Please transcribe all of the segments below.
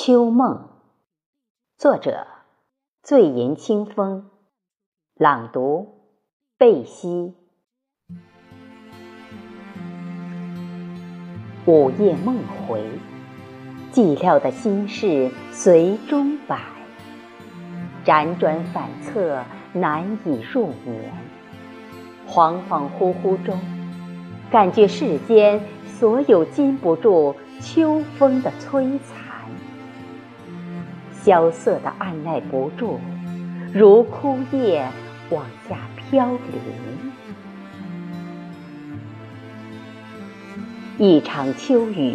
秋梦，作者：醉吟清风，朗读：贝西。午夜梦回，寂寥的心事随钟摆，辗转反侧，难以入眠。恍恍惚惚中，感觉世间所有禁不住秋风的摧残。萧瑟的按耐不住，如枯叶往下飘零。一场秋雨，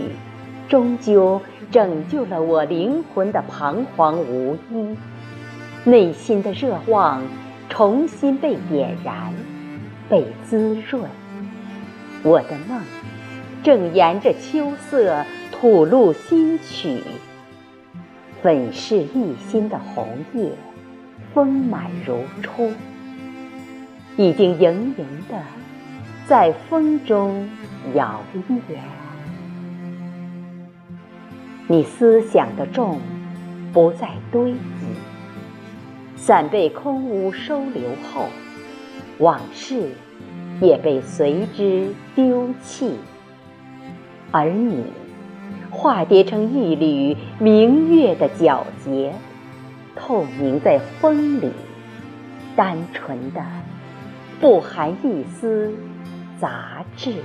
终究拯救了我灵魂的彷徨无依，内心的热望重新被点燃，被滋润。我的梦，正沿着秋色吐露新曲。粉饰一新的红叶，丰满如初，已经盈盈的在风中摇曳。你思想的重不再堆积，伞被空屋收留后，往事也被随之丢弃，而你。化蝶成一缕明月的皎洁，透明在风里，单纯的，不含一丝杂质。